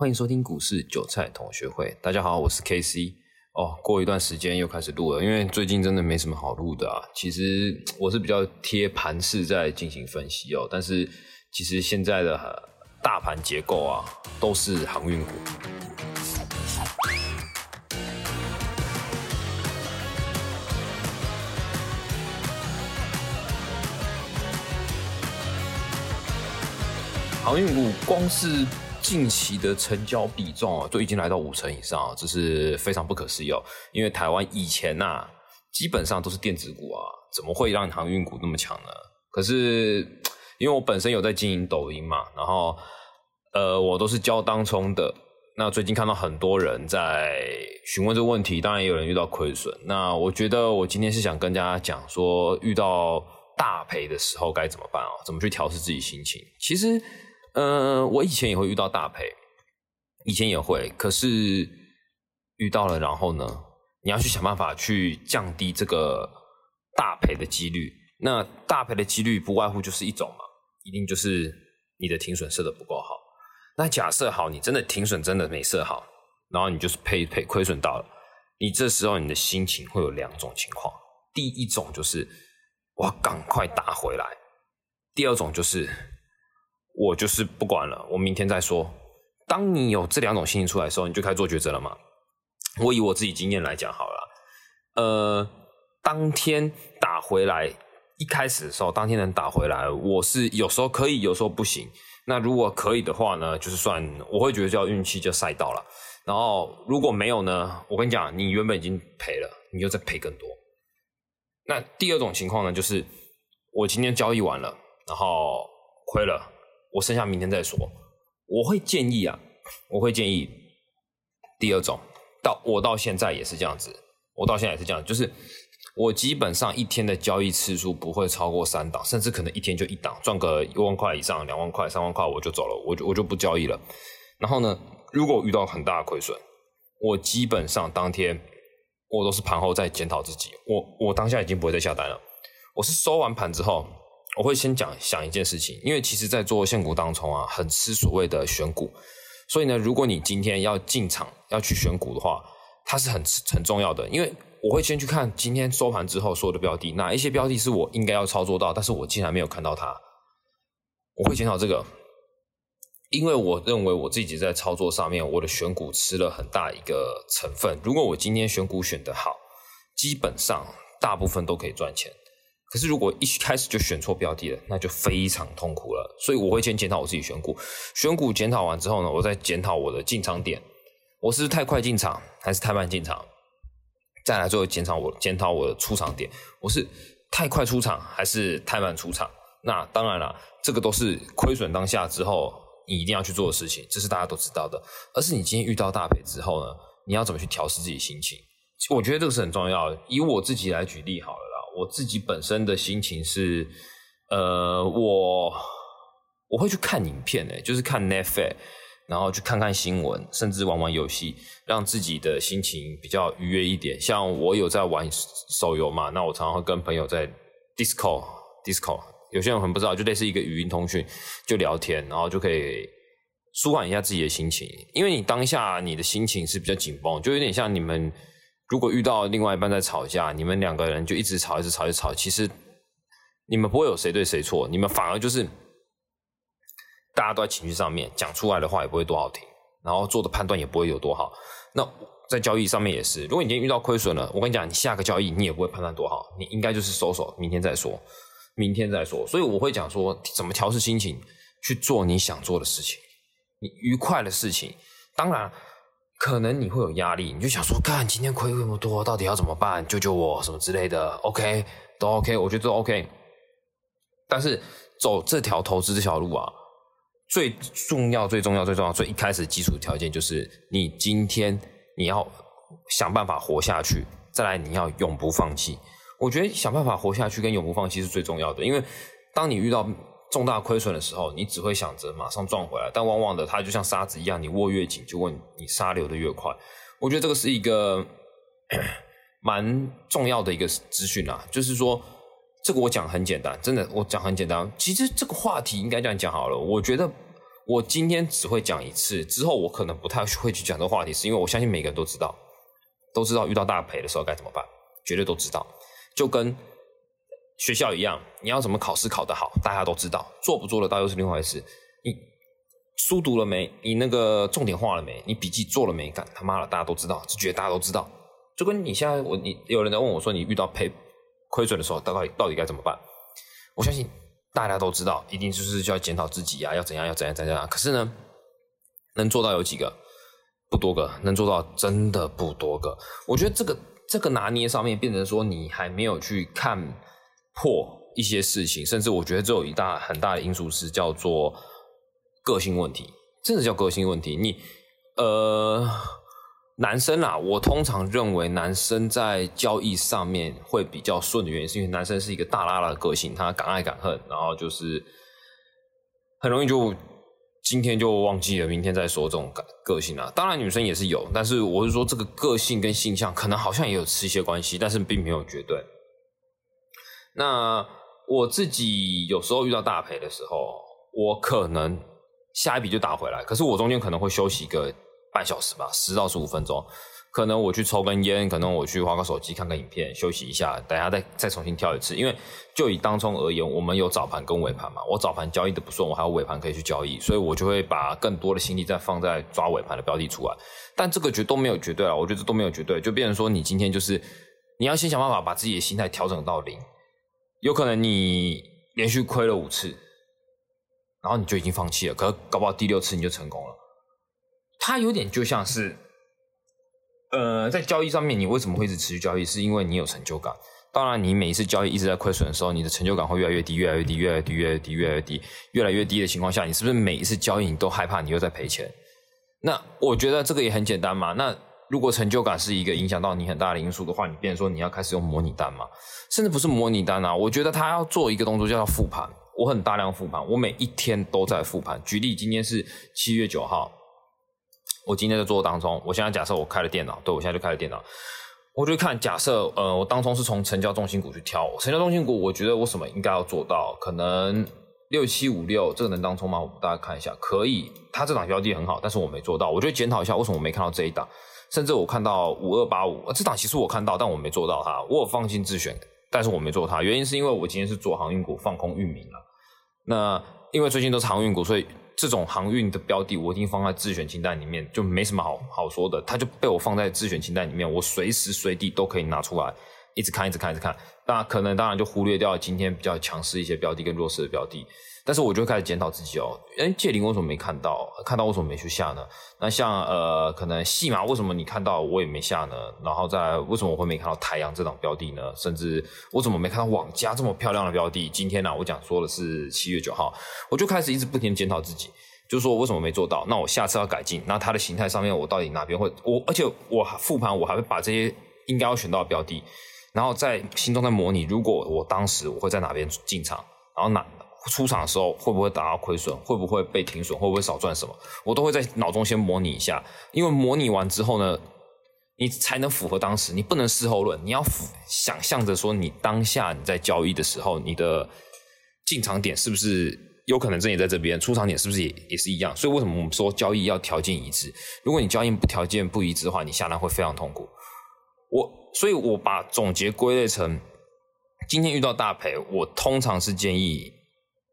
欢迎收听股市韭菜同学会。大家好，我是 KC。哦，过一段时间又开始录了，因为最近真的没什么好录的啊。其实我是比较贴盘势在进行分析哦，但是其实现在的大盘结构啊，都是航运股。航运股光是近期的成交比重啊，就已经来到五成以上，这是非常不可思议哦。因为台湾以前呐，基本上都是电子股啊，怎么会让航运股那么强呢？可是因为我本身有在经营抖音嘛，然后呃，我都是教当冲的。那最近看到很多人在询问这个问题，当然也有人遇到亏损。那我觉得我今天是想跟大家讲说，遇到大赔的时候该怎么办啊？怎么去调试自己心情？其实。嗯，我以前也会遇到大赔，以前也会，可是遇到了，然后呢，你要去想办法去降低这个大赔的几率。那大赔的几率不外乎就是一种嘛，一定就是你的停损设的不够好。那假设好，你真的停损真的没设好，然后你就是赔赔亏损到了，你这时候你的心情会有两种情况，第一种就是我赶快打回来，第二种就是。我就是不管了，我明天再说。当你有这两种心情出来的时候，你就开始做抉择了嘛。我以我自己经验来讲好了，呃，当天打回来，一开始的时候，当天能打回来，我是有时候可以，有时候不行。那如果可以的话呢，就是算我会觉得叫运气就赛到了。然后如果没有呢，我跟你讲，你原本已经赔了，你又再赔更多。那第二种情况呢，就是我今天交易完了，然后亏了。我剩下明天再说。我会建议啊，我会建议第二种，到我到现在也是这样子，我到现在也是这样，就是我基本上一天的交易次数不会超过三档，甚至可能一天就一档，赚个一万块以上、两万块、三万块我就走了，我就我就不交易了。然后呢，如果遇到很大的亏损，我基本上当天我都是盘后再检讨自己，我我当下已经不会再下单了，我是收完盘之后。我会先讲想一件事情，因为其实，在做现股当中啊，很吃所谓的选股，所以呢，如果你今天要进场要去选股的话，它是很很重要的。因为我会先去看今天收盘之后所有的标的，哪一些标的是我应该要操作到，但是我竟然没有看到它，我会检讨这个，因为我认为我自己在操作上面，我的选股吃了很大一个成分。如果我今天选股选得好，基本上大部分都可以赚钱。可是，如果一开始就选错标的了，那就非常痛苦了。所以，我会先检讨我自己选股。选股检讨完之后呢，我再检讨我的进场点，我是太快进场还是太慢进场？再来最后检讨我检讨我的出场点，我是太快出场还是太慢出场？那当然了，这个都是亏损当下之后你一定要去做的事情，这是大家都知道的。而是你今天遇到大赔之后呢，你要怎么去调试自己心情？我觉得这个是很重要的。以我自己来举例好了。我自己本身的心情是，呃，我我会去看影片诶，就是看 Netflix，然后去看看新闻，甚至玩玩游戏，让自己的心情比较愉悦一点。像我有在玩手游嘛，那我常常会跟朋友在 Discord，Discord，有些人可能不知道，就类似一个语音通讯，就聊天，然后就可以舒缓一下自己的心情。因为你当下你的心情是比较紧绷，就有点像你们。如果遇到另外一半在吵架，你们两个人就一直吵，一直吵，一直吵，其实你们不会有谁对谁错，你们反而就是大家都在情绪上面讲出来的话也不会多好听，然后做的判断也不会有多好。那在交易上面也是，如果你今天遇到亏损了，我跟你讲，你下个交易你也不会判断多好，你应该就是收手，明天再说，明天再说。所以我会讲说，怎么调试心情去做你想做的事情，你愉快的事情，当然。可能你会有压力，你就想说，干今天亏那么多，到底要怎么办？救救我什么之类的？OK，都 OK，我觉得都 OK。但是走这条投资这条路啊，最重要、最重要、最重要、最一开始基础条件就是你今天你要想办法活下去，再来你要永不放弃。我觉得想办法活下去跟永不放弃是最重要的，因为当你遇到。重大亏损的时候，你只会想着马上赚回来，但往往的它就像沙子一样，你握越紧，就问你沙流的越快。我觉得这个是一个 蛮重要的一个资讯啊，就是说这个我讲很简单，真的我讲很简单。其实这个话题应该这样讲好了，我觉得我今天只会讲一次，之后我可能不太会去讲这个话题，是因为我相信每个人都知道，都知道遇到大赔的时候该怎么办，绝对都知道。就跟学校一样，你要怎么考试考得好，大家都知道，做不做得到又是另外一回事。你书读了没？你那个重点画了没？你笔记做了没？干他妈的，大家都知道，就觉得大家都知道。就跟你现在我你有人在问我说，你遇到赔亏损的时候，到底到底该怎么办？我相信。大家都知道，一定就是就要检讨自己啊，要怎样，要怎样，怎样。可是呢，能做到有几个？不多个，能做到真的不多个。我觉得这个这个拿捏上面，变成说你还没有去看破一些事情，甚至我觉得这有一大很大的因素是叫做个性问题，真的叫个性问题。你呃。男生啦，我通常认为男生在交易上面会比较顺的原因，是因为男生是一个大拉拉的个性，他敢爱敢恨，然后就是很容易就今天就忘记了，明天再说这种个个性啊。当然女生也是有，但是我是说这个个性跟性向可能好像也有吃一些关系，但是并没有绝对。那我自己有时候遇到大赔的时候，我可能下一笔就打回来，可是我中间可能会休息个。半小时吧，十到十五分钟，可能我去抽根烟，可能我去划个手机，看看影片，休息一下，等下再再重新跳一次。因为就以当冲而言，我们有早盘跟尾盘嘛，我早盘交易的不顺，我还有尾盘可以去交易，所以我就会把更多的心力再放在抓尾盘的标的出来。但这个绝都没有绝对啊，我觉得都没有绝对，就变成说你今天就是你要先想办法把自己的心态调整到零，有可能你连续亏了五次，然后你就已经放弃了，可搞不好第六次你就成功了。它有点就像是，呃，在交易上面，你为什么会一直持续交易？是因为你有成就感。当然，你每一次交易一直在亏损的时候，你的成就感会越来越低，越来越低，越来越低，越来越低，越来越低，越来越低的情况下，你是不是每一次交易你都害怕你又在赔钱？那我觉得这个也很简单嘛。那如果成就感是一个影响到你很大的因素的话，你变说你要开始用模拟单嘛？甚至不是模拟单啊，我觉得他要做一个动作叫复盘。我很大量复盘，我每一天都在复盘。举例，今天是七月九号。我今天在做当中，我现在假设我开了电脑，对我现在就开了电脑，我就看假设，呃，我当中是从成交中心股去挑，成交中心股，我觉得我什么应该要做到，可能六七五六这个能当中吗？我们大家看一下，可以，它这档标的很好，但是我没做到，我就检讨一下为什么我没看到这一档，甚至我看到五二八五，这档其实我看到，但我没做到它，我有放心自选，但是我没做它，原因是因为我今天是做航运股放空域名了，那因为最近都是航运股，所以。这种航运的标的，我已经放在自选清单里面，就没什么好好说的。它就被我放在自选清单里面，我随时随地都可以拿出来，一直看，一直看，一直看。那可能当然就忽略掉今天比较强势一些标的跟弱势的标的。但是我就开始检讨自己哦，哎，借灵为什么没看到？看到为什么没去下呢？那像呃，可能戏码为什么你看到我也没下呢？然后再为什么我会没看到太阳这档标的呢？甚至我怎么没看到网加这么漂亮的标的？今天呢，我讲说的是七月九号，我就开始一直不停检讨自己，就是说为什么没做到？那我下次要改进。那它的形态上面，我到底哪边会我？而且我复盘，我还会把这些应该要选到的标的，然后在心中在模拟，如果我当时我会在哪边进场，然后哪。出场的时候会不会达到亏损？会不会被停损？会不会少赚什么？我都会在脑中先模拟一下，因为模拟完之后呢，你才能符合当时。你不能事后论，你要想象着说，你当下你在交易的时候，你的进场点是不是有可能这也在这边？出场点是不是也也是一样？所以为什么我们说交易要条件一致？如果你交易不条件不一致的话，你下单会非常痛苦。我所以，我把总结归类成：今天遇到大赔，我通常是建议。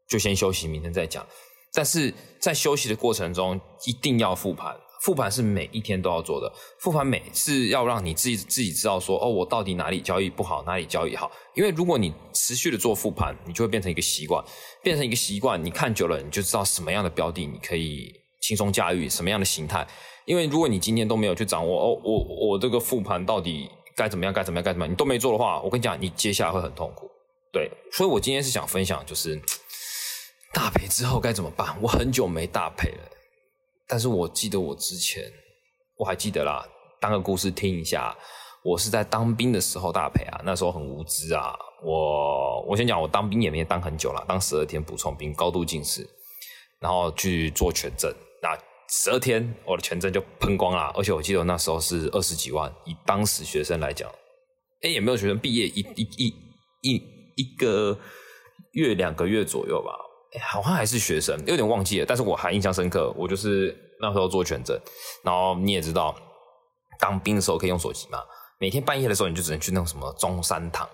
就先休息，明天再讲。但是在休息的过程中，一定要复盘。复盘是每一天都要做的。复盘每次要让你自己自己知道说，哦，我到底哪里交易不好，哪里交易好。因为如果你持续的做复盘，你就会变成一个习惯，变成一个习惯。你看久了，你就知道什么样的标的你可以轻松驾驭，什么样的形态。因为如果你今天都没有去掌握，哦，我我这个复盘到底该怎么样，该怎么样，该怎么样，你都没做的话，我跟你讲，你接下来会很痛苦。对，所以我今天是想分享，就是。大赔之后该怎么办？我很久没大赔了，但是我记得我之前，我还记得啦。当个故事听一下，我是在当兵的时候大赔啊，那时候很无知啊。我我先讲，我当兵也没当很久了，当十二天补充兵，高度近视，然后去做全证，那十二天我的全证就喷光了，而且我记得我那时候是二十几万，以当时学生来讲，哎，也没有学生毕业一一一一一个月两个月左右吧。哎好像还是学生，有点忘记了，但是我还印象深刻。我就是那时候做全诊，然后你也知道，当兵的时候可以用手机嘛。每天半夜的时候，你就只能去那种什么中山堂，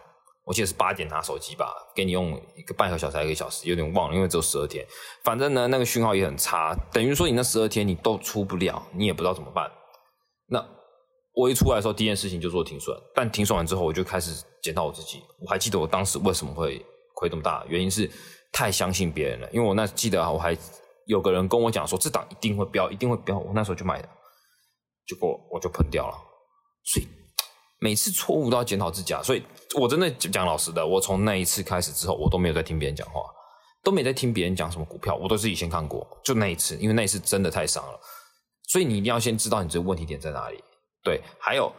我记得是八点拿手机吧，给你用一个半个小时还一个小时，有点忘了，因为只有十二天。反正呢，那个讯号也很差，等于说你那十二天你都出不了，你也不知道怎么办。那我一出来的时候，第一件事情就做停损，但停损完之后，我就开始检讨我自己。我还记得我当时为什么会亏这么大，原因是太相信别人了。因为我那记得啊，我还有个人跟我讲说，这档一定会飙，一定会飙。我那时候就买了，结果我就喷掉了。所以每次错误都要检讨自己啊。所以我真的讲老实的，我从那一次开始之后，我都没有再听别人讲话，都没在听别人讲什么股票，我都是以前看过。就那一次，因为那一次真的太伤了。所以你一定要先知道你这个问题点在哪里。对，还有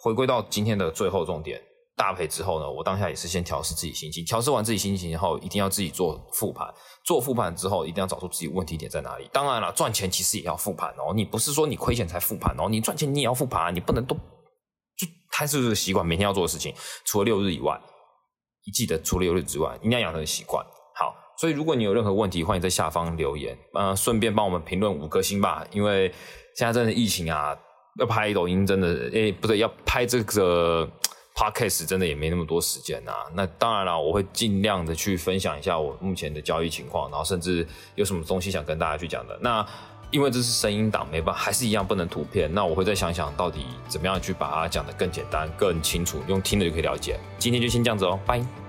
回归到今天的最后重点，大赔之后呢，我当下也是先调试自己心情，调试完自己心情以后，一定要自己做复盘，做复盘之后，一定要找出自己问题点在哪里。当然了，赚钱其实也要复盘哦，你不是说你亏钱才复盘哦，你赚钱你也要复盘，你不能都是不是习惯，每天要做的事情，除了六日以外，你记得除了六日之外，一定要养成习惯。好，所以如果你有任何问题，欢迎在下方留言，呃，顺便帮我们评论五颗星吧，因为现在真的疫情啊。要拍抖音真的，诶，不对，要拍这个 podcast 真的也没那么多时间啊。那当然了，我会尽量的去分享一下我目前的交易情况，然后甚至有什么东西想跟大家去讲的。那因为这是声音档，没办法，还是一样不能图片。那我会再想想到底怎么样去把它讲得更简单、更清楚，用听的就可以了解。今天就先这样子哦，拜。